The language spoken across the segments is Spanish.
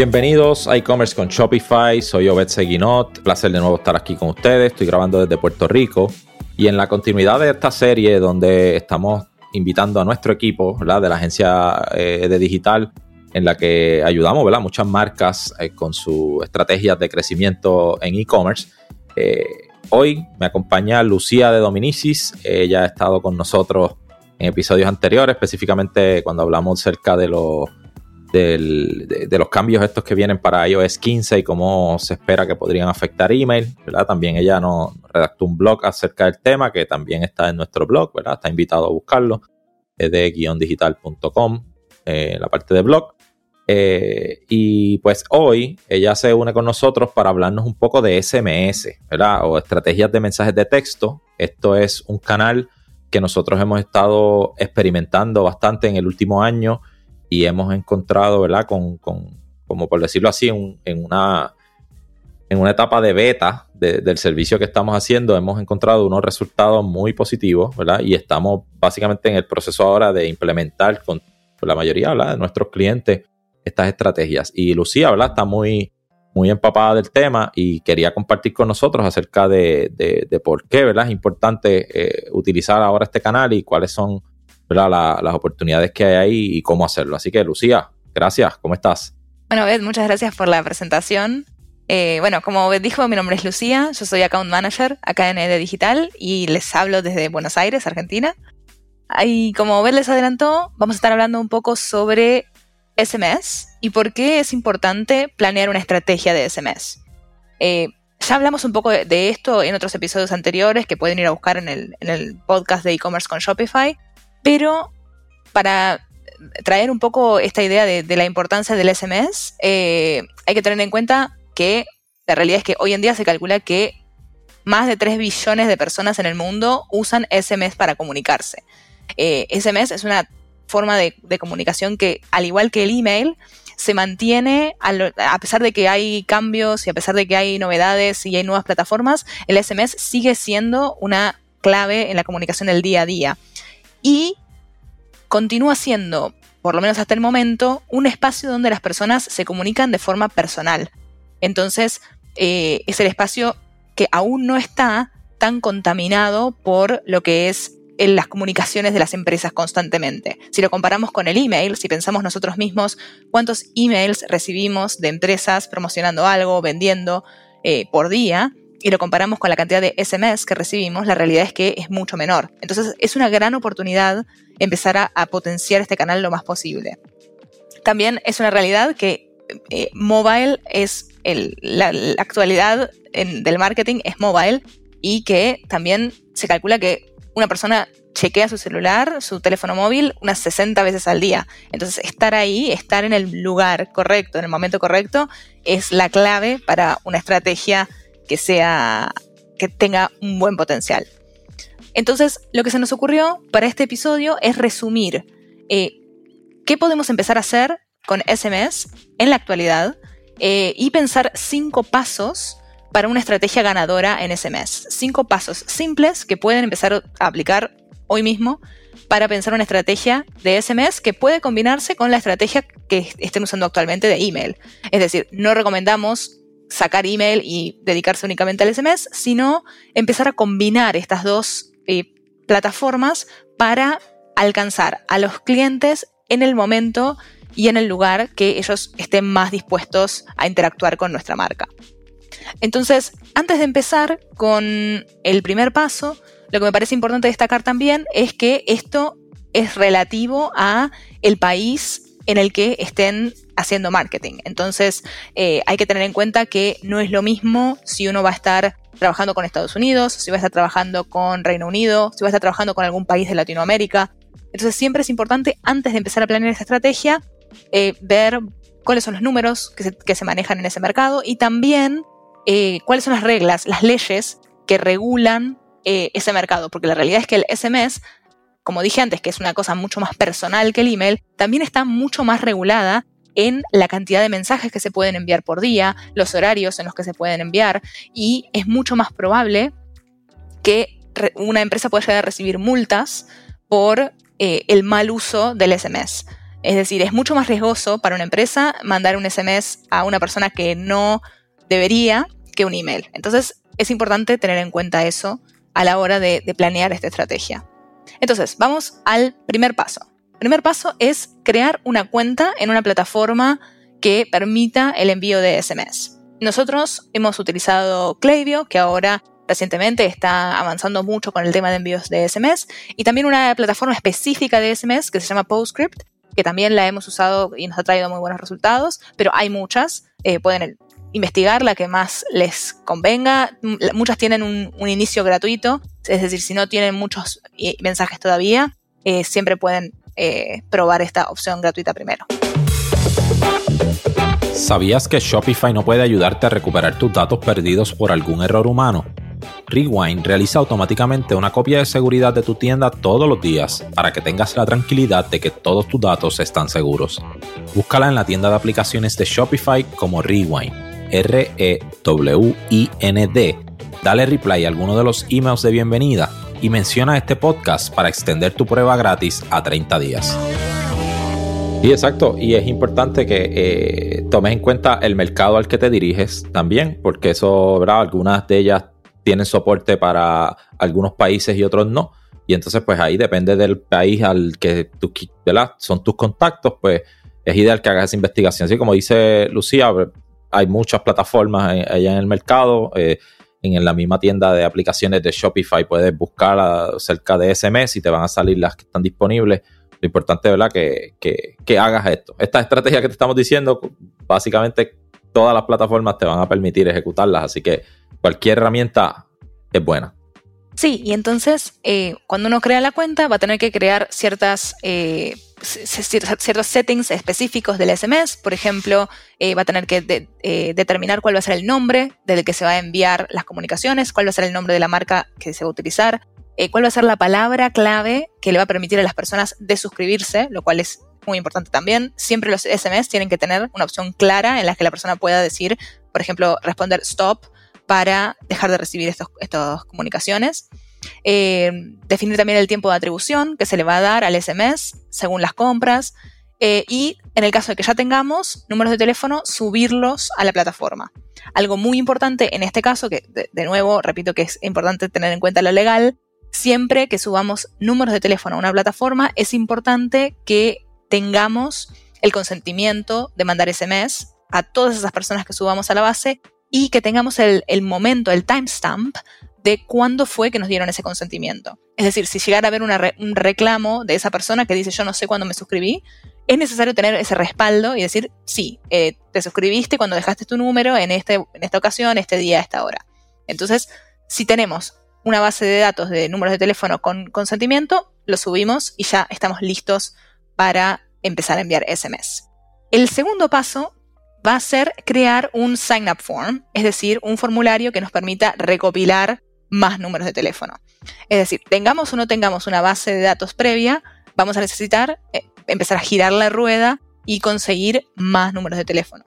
Bienvenidos a e-commerce con Shopify, soy Obed Seguinot, placer de nuevo estar aquí con ustedes, estoy grabando desde Puerto Rico y en la continuidad de esta serie donde estamos invitando a nuestro equipo ¿verdad? de la agencia eh, de digital en la que ayudamos ¿verdad? muchas marcas eh, con sus estrategias de crecimiento en e-commerce. Eh, hoy me acompaña Lucía de Dominicis, ella ha estado con nosotros en episodios anteriores, específicamente cuando hablamos cerca de los de, los cambios estos que vienen para iOS 15 y cómo se espera que podrían afectar email, ¿verdad? También ella nos redactó un blog acerca del tema que también está en nuestro blog, ¿verdad? Está invitado a buscarlo, es de guiondigital.com, eh, la parte de blog. Eh, y pues hoy ella se une con nosotros para hablarnos un poco de SMS, ¿verdad? O estrategias de mensajes de texto. Esto es un canal que nosotros hemos estado experimentando bastante en el último año y hemos encontrado, ¿verdad? Con, como por decirlo así, en, una, en una etapa de beta del servicio que estamos haciendo, hemos encontrado unos resultados muy positivos, ¿verdad? Y estamos básicamente en el proceso ahora de implementar con, la mayoría, ¿verdad? De nuestros clientes estas estrategias. Y Lucía, ¿verdad? Está muy, muy empapada del tema y quería compartir con nosotros acerca de, de, por qué, ¿verdad? Es importante eh, utilizar ahora este canal y cuáles son las oportunidades que hay ahí y cómo hacerlo. Así que, Lucía, gracias, ¿cómo estás? Bueno, Beth, muchas gracias por la presentación. Eh, bueno, como Beth dijo, mi nombre es Lucía, yo soy Account Manager acá en ED Digital y les hablo desde Buenos Aires, Argentina. Y como Beth les adelantó, vamos a estar hablando un poco sobre SMS y por qué es importante planear una estrategia de SMS. Eh, ya hablamos un poco de, esto en otros episodios anteriores que pueden ir a buscar en el, en el podcast de e-commerce con Shopify, pero para traer un poco esta idea de, la importancia del SMS, eh, hay que tener en cuenta que la realidad es que hoy en día se calcula que más de 3 billones de personas en el mundo usan SMS para comunicarse. SMS eh, es una forma de, comunicación que, al igual que el email, se mantiene, a, pesar de que hay cambios y a pesar de que hay novedades y hay nuevas plataformas, el SMS sigue siendo una clave en la comunicación del día a día y continúa siendo, por lo menos hasta el momento, un espacio donde las personas se comunican de forma personal. Entonces, eh, es el espacio que aún no está tan contaminado por lo que es en las comunicaciones de las empresas constantemente. Si lo comparamos con el email, si pensamos nosotros mismos cuántos emails recibimos de empresas promocionando algo, vendiendo eh, por día, y lo comparamos con la cantidad de SMS que recibimos, la realidad es que es mucho menor. Entonces es una gran oportunidad empezar a, potenciar este canal lo más posible. También es una realidad que eh, mobile es la, actualidad del marketing es mobile y que también se calcula que una persona chequea su celular, su teléfono móvil, unas 60 veces al día. Entonces, estar ahí, estar en el lugar correcto, en el momento correcto, es la clave para una estrategia que sea, que tenga un buen potencial. Entonces, lo que se nos ocurrió para este episodio es resumir eh, qué podemos empezar a hacer con SMS en la actualidad eh, y pensar cinco pasos para una estrategia ganadora en SMS. Cinco pasos simples que pueden empezar a aplicar hoy mismo para pensar una estrategia de SMS que puede combinarse con la estrategia que estén usando actualmente de email. Es decir, no recomendamos sacar email y dedicarse únicamente al SMS, sino empezar a combinar estas dos eh, plataformas para alcanzar a los clientes en el momento y en el lugar que ellos estén más dispuestos a interactuar con nuestra marca. Entonces, antes de empezar con el primer paso, lo que me parece importante destacar también es que esto es relativo a el país en el que estén haciendo marketing. Entonces eh, hay que tener en cuenta que no es lo mismo si uno va a estar trabajando con Estados Unidos, si va a estar trabajando con Reino Unido, si va a estar trabajando con algún país de Latinoamérica. Entonces siempre es importante, antes de empezar a planear esta estrategia, eh, ver cuáles son los números que se, manejan en ese mercado y también eh, cuáles son las reglas, las leyes que regulan ese mercado, porque la realidad es que el SMS como dije antes, que es una cosa mucho más personal que el email, también está mucho más regulada en la cantidad de mensajes que se pueden enviar por día, los horarios en los que se pueden enviar y es mucho más probable que una empresa pueda llegar a recibir multas por eh, el mal uso del SMS. Es decir, es mucho más riesgoso para una empresa mandar un SMS a una persona que no debería que un email. Entonces, es importante tener en cuenta eso a la hora de, planear esta estrategia. Entonces, vamos al primer paso. Primer paso es crear una cuenta en una plataforma que permita el envío de SMS. Nosotros hemos utilizado Klaviyo, que ahora recientemente está avanzando mucho con el tema de envíos de SMS, y también una plataforma específica de SMS que se llama PostScript, que también la hemos usado y nos ha traído muy buenos resultados, pero hay muchas. Eh, pueden investigar la que más les convenga. Muchas tienen un, inicio gratuito, es decir, si no tienen muchos eh, mensajes todavía, eh, siempre pueden probar esta opción gratuita primero. ¿Sabías que Shopify no puede ayudarte a recuperar tus datos perdidos por algún error humano? Rewind realiza automáticamente una copia de seguridad de tu tienda todos los días para que tengas la tranquilidad de que todos tus datos están seguros. Búscala en la tienda de aplicaciones de Shopify como Rewind, R-E-W-I-N-D. Dale reply a alguno de los emails de bienvenida y menciona este podcast para extender tu prueba gratis a 30 días. Y exacto, y es importante que eh, tomes en cuenta el mercado al que te diriges también, porque eso, ¿verdad? Algunas de ellas tienen soporte para algunos países y otros no. Y entonces, pues ahí depende del país al que tú, son tus contactos, pues es ideal que hagas esa investigación. Así como dice Lucía, hay muchas plataformas allá en el mercado. Eh, en la misma tienda de aplicaciones de Shopify puedes buscar acerca de SMS y te van a salir las que están disponibles. Lo importante, ¿verdad? Que, que, que hagas esto. Esta estrategia que te estamos diciendo, básicamente todas las plataformas te van a permitir ejecutarlas. Así que cualquier herramienta es buena. Sí, y entonces eh, cuando uno crea la cuenta va a tener que crear ciertas, eh, ciertos settings específicos del SMS. Por ejemplo, eh, va a tener que determinar cuál va a ser el nombre del que se va a enviar las comunicaciones, cuál va a ser el nombre de la marca que se va a utilizar, cuál va a ser la palabra clave que le va a permitir a las personas de suscribirse, lo cual es muy importante también. Siempre los SMS tienen que tener una opción clara en la que la persona pueda decir, por ejemplo, responder stop para dejar de recibir estas comunicaciones. Eh, definir también el tiempo de atribución que se le va a dar al SMS según las compras. Eh, y en el caso de que ya tengamos números de teléfono, subirlos a la plataforma. Algo muy importante en este caso, que de, nuevo repito que es importante tener en cuenta lo legal, siempre que subamos números de teléfono a una plataforma, es importante que tengamos el consentimiento de mandar SMS a todas esas personas que subamos a la base y que tengamos el, momento, el timestamp de cuándo fue que nos dieron ese consentimiento. Es decir, si llegara a haber un reclamo de esa persona que dice yo no sé cuándo me suscribí, es necesario tener ese respaldo y decir, sí, eh, te suscribiste cuando dejaste tu número en, este, en esta ocasión, este día, esta hora. Entonces, si tenemos una base de datos de números de teléfono con consentimiento, lo subimos y ya estamos listos para empezar a enviar SMS. El segundo paso va a ser crear un sign up form, es decir, un formulario que nos permita recopilar más números de teléfono. Es decir, tengamos o no tengamos una base de datos previa, vamos a necesitar eh, empezar a girar la rueda y conseguir más números de teléfono.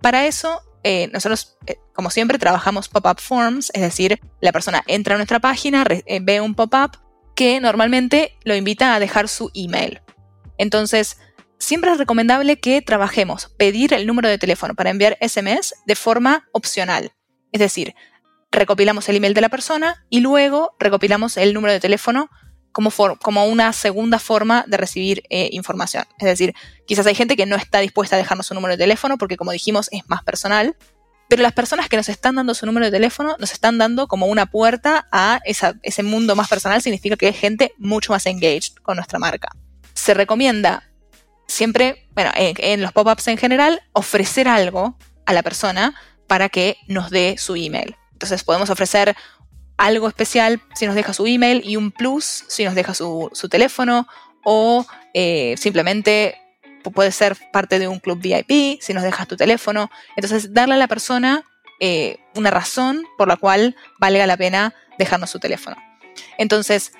Para eso, eh, nosotros, eh, como siempre, trabajamos pop-up forms, es decir, la persona entra a nuestra página, ve un pop-up que normalmente lo invita a dejar su email. Entonces, siempre es recomendable que trabajemos pedir el número de teléfono para enviar SMS de forma opcional. Es decir, recopilamos el email de la persona y luego recopilamos el número de teléfono como, como una segunda forma de recibir eh, información. Es decir, quizás hay gente que no está dispuesta a dejarnos su número de teléfono porque, como dijimos, es más personal. Pero las personas que nos están dando su número de teléfono nos están dando como una puerta a ese mundo más personal, significa que hay gente mucho más engaged con nuestra marca. Se recomienda siempre, bueno, en, los pop-ups en general, ofrecer algo a la persona para que nos dé su email. Entonces podemos ofrecer algo especial si nos deja su email y un plus si nos deja su, teléfono o eh, simplemente puede ser parte de un club VIP si nos dejas tu teléfono. Entonces darle a la persona eh, una razón por la cual valga la pena dejarnos su teléfono. Entonces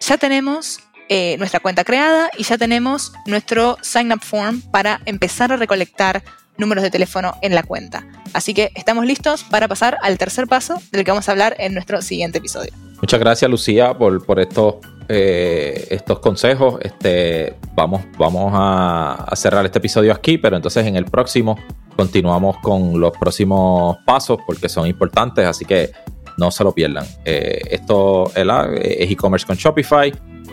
ya tenemos eh, nuestra cuenta creada y ya tenemos nuestro sign up form para empezar a recolectar números de teléfono en la cuenta. Así que estamos listos para pasar al tercer paso del que vamos a hablar en nuestro siguiente episodio. Muchas gracias Lucía por, por estos eh, estos consejos, este, vamos, vamos a, cerrar este episodio aquí, pero entonces en el próximo continuamos con los próximos pasos porque son importantes, así que no se lo pierdan. Eh, esto es e-commerce con Shopify.